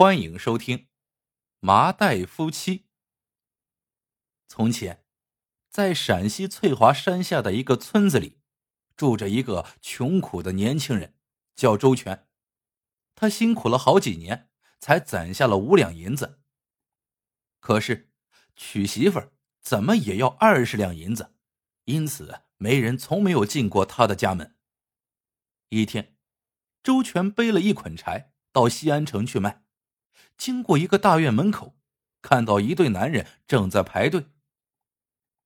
欢迎收听《麻袋夫妻》。从前，在陕西翠华山下的一个村子里，住着一个穷苦的年轻人，叫周全。他辛苦了好几年，才攒下了五两银子。可是，娶媳妇儿怎么也要二十两银子，因此没人从没有进过他的家门。一天，周全背了一捆柴到西安城去卖。经过一个大院门口，看到一对男人正在排队。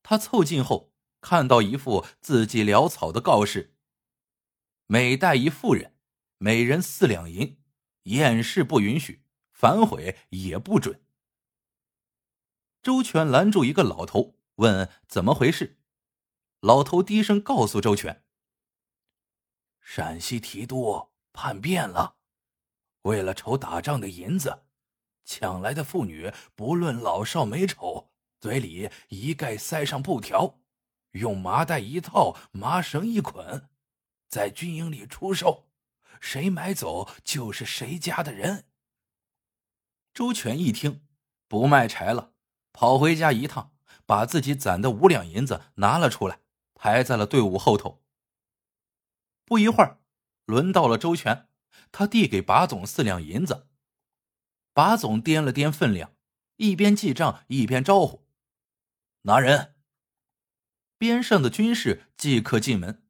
他凑近后，看到一副字迹潦草的告示：“每带一妇人，每人四两银，验尸不允许，反悔也不准。”周全拦住一个老头，问：“怎么回事？”老头低声告诉周全：“陕西提督叛变了，为了筹打仗的银子。”抢来的妇女，不论老少美丑，嘴里一概塞上布条，用麻袋一套，麻绳一捆，在军营里出售，谁买走就是谁家的人。周全一听，不卖柴了，跑回家一趟，把自己攒的五两银子拿了出来，排在了队伍后头。不一会儿，轮到了周全，他递给把总四两银子。把总掂了掂分量，一边记账一边招呼：“拿人。”边上的军士即刻进门。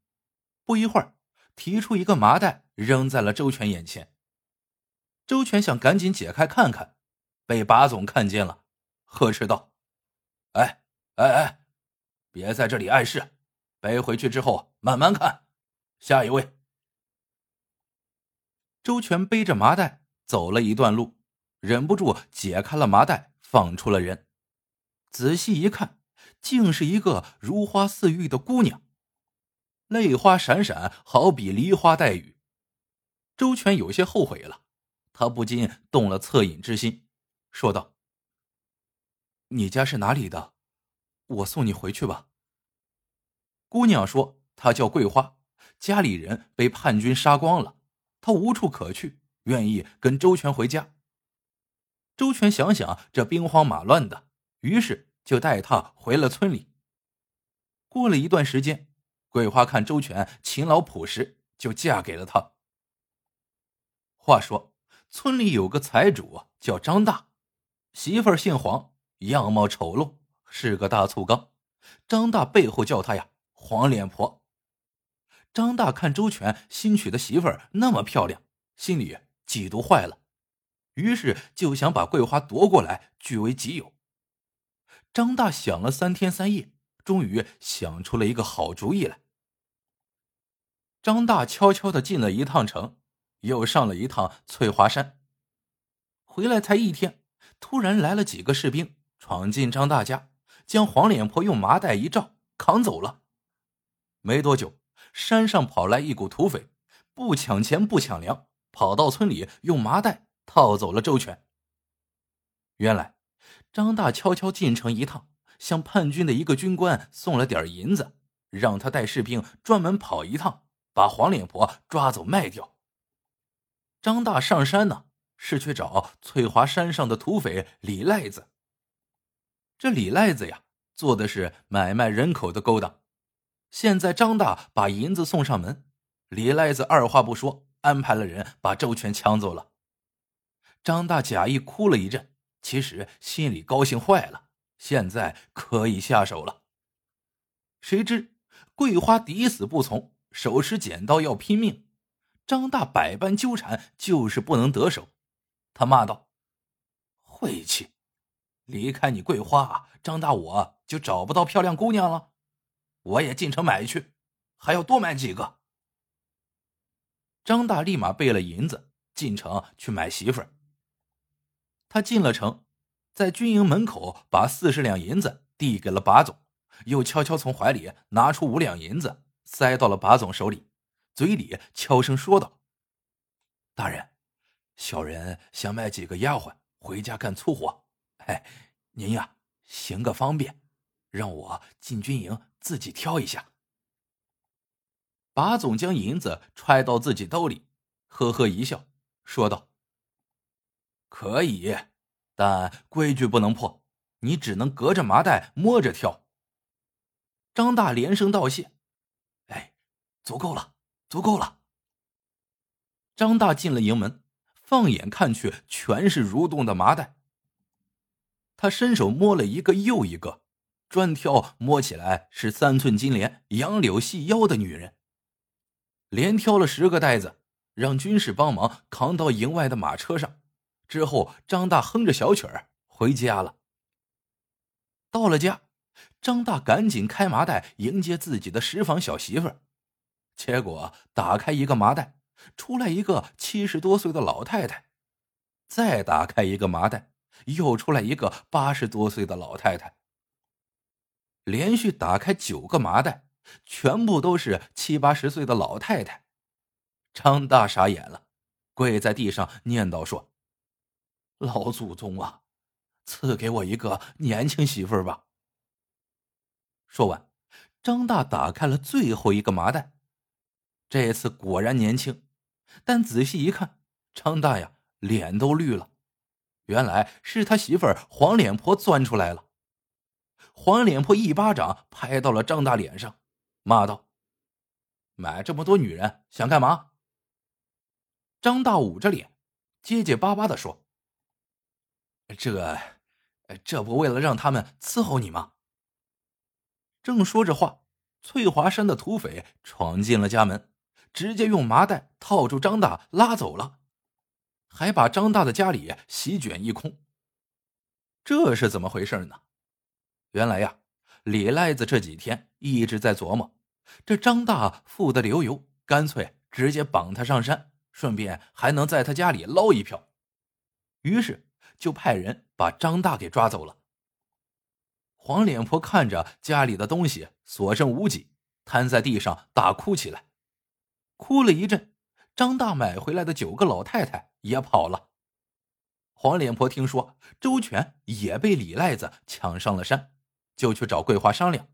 不一会儿，提出一个麻袋扔在了周全眼前。周全想赶紧解开看看，被把总看见了，呵斥道：“哎哎哎，别在这里碍事，背回去之后慢慢看。下一位。”周全背着麻袋走了一段路。忍不住解开了麻袋，放出了人。仔细一看，竟是一个如花似玉的姑娘，泪花闪闪，好比梨花带雨。周全有些后悔了，他不禁动了恻隐之心，说道：“你家是哪里的？我送你回去吧。”姑娘说：“她叫桂花，家里人被叛军杀光了，她无处可去，愿意跟周全回家。”周全想想这兵荒马乱的，于是就带他回了村里。过了一段时间，桂花看周全勤劳朴实，就嫁给了他。话说，村里有个财主叫张大，媳妇儿姓黄，样貌丑陋，是个大醋缸。张大背后叫他呀“黄脸婆”。张大看周全新娶的媳妇儿那么漂亮，心里嫉妒坏了。于是就想把桂花夺过来据为己有。张大想了三天三夜，终于想出了一个好主意来。张大悄悄的进了一趟城，又上了一趟翠华山。回来才一天，突然来了几个士兵，闯进张大家，将黄脸婆用麻袋一罩，扛走了。没多久，山上跑来一股土匪，不抢钱不抢粮，跑到村里用麻袋。套走了周全。原来，张大悄悄进城一趟，向叛军的一个军官送了点银子，让他带士兵专门跑一趟，把黄脸婆抓走卖掉。张大上山呢，是去找翠华山上的土匪李赖子。这李赖子呀，做的是买卖人口的勾当。现在张大把银子送上门，李赖子二话不说，安排了人把周全抢走了。张大假意哭了一阵，其实心里高兴坏了，现在可以下手了。谁知桂花抵死不从，手持剪刀要拼命，张大百般纠缠，就是不能得手。他骂道：“晦气！离开你桂花，张大我就找不到漂亮姑娘了。我也进城买去，还要多买几个。”张大立马备了银子，进城去买媳妇儿。他进了城，在军营门口把四十两银子递给了把总，又悄悄从怀里拿出五两银子塞到了把总手里，嘴里悄声说道：“大人，小人想买几个丫鬟回家干粗活，哎，您呀行个方便，让我进军营自己挑一下。”把总将银子揣到自己兜里，呵呵一笑，说道。可以，但规矩不能破，你只能隔着麻袋摸着挑。张大连声道谢：“哎，足够了，足够了。”张大进了营门，放眼看去，全是蠕动的麻袋。他伸手摸了一个又一个，专挑摸起来是三寸金莲、杨柳细腰的女人。连挑了十个袋子，让军士帮忙扛到营外的马车上。之后，张大哼着小曲儿回家了。到了家，张大赶紧开麻袋迎接自己的十房小媳妇儿。结果打开一个麻袋，出来一个七十多岁的老太太；再打开一个麻袋。又出来一个八十多岁的老太太。连续打开九个麻袋，全部都是七八十岁的老太太。张大傻眼了，跪在地上念叨说：“老祖宗啊，赐给我一个年轻媳妇儿吧。”说完，张大打开了最后一个麻袋，这次果然年轻，但仔细一看，张大呀脸都绿了。原来是他媳妇儿黄脸婆钻出来了。黄脸婆一巴掌拍到了张大脸上，骂道：“买这么多女人想干嘛？”张大捂着脸，结结巴巴的说：“这，这不为了让他们伺候你吗？”正说着话，翠华山的土匪闯进了家门，直接用麻袋套住张大，拉走了。还把张大的家里席卷一空。这是怎么回事呢？原来呀，李赖子这几天一直在琢磨，这张大富得流油，干脆直接绑他上山，顺便还能在他家里捞一票。于是就派人把张大给抓走了。黄脸婆看着家里的东西所剩无几，瘫在地上大哭起来，哭了一阵。张大买回来的九个老太太也跑了。黄脸婆听说周全也被李赖子抢上了山，就去找桂花商量。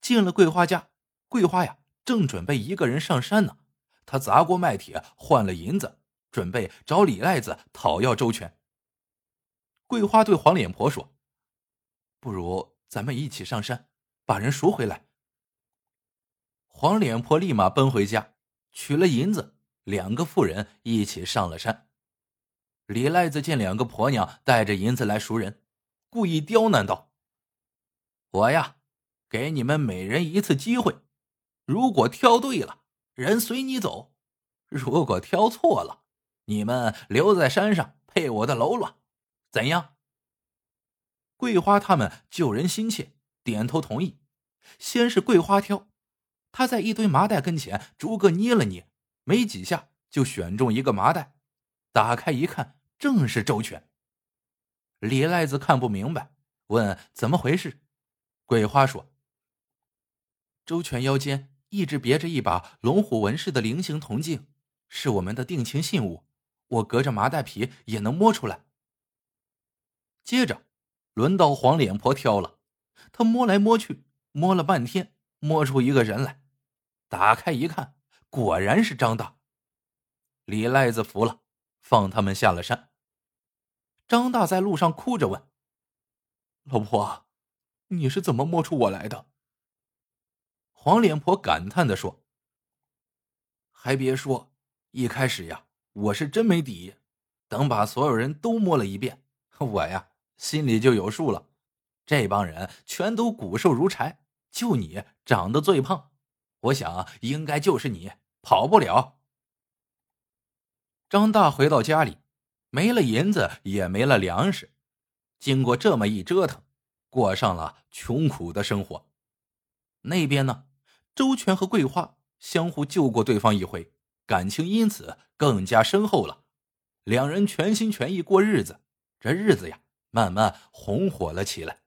进了桂花家，桂花呀正准备一个人上山呢。他砸锅卖铁换了银子，准备找李赖子讨要周全。桂花对黄脸婆说：“不如咱们一起上山，把人赎回来。”黄脸婆立马奔回家，取了银子。两个妇人一起上了山。李赖子见两个婆娘带着银子来赎人，故意刁难道：“我呀，给你们每人一次机会，如果挑对了，人随你走；如果挑错了，你们留在山上配我的喽啰，怎样？”桂花他们救人心切，点头同意。先是桂花挑，他在一堆麻袋跟前逐个捏了捏。没几下就选中一个麻袋，打开一看，正是周全。李赖子看不明白，问怎么回事。桂花说：“周全腰间一直别着一把龙虎纹饰的菱形铜镜，是我们的定情信物，我隔着麻袋皮也能摸出来。”接着，轮到黄脸婆挑了，她摸来摸去，摸了半天，摸出一个人来，打开一看。果然是张大，李赖子服了，放他们下了山。张大在路上哭着问：“老婆，你是怎么摸出我来的？”黄脸婆感叹的说：“还别说，一开始呀，我是真没底，等把所有人都摸了一遍，我呀心里就有数了。这帮人全都骨瘦如柴，就你长得最胖，我想应该就是你。”跑不了。张大回到家里，没了银子，也没了粮食。经过这么一折腾，过上了穷苦的生活。那边呢，周全和桂花相互救过对方一回，感情因此更加深厚了。两人全心全意过日子，这日子呀，慢慢红火了起来。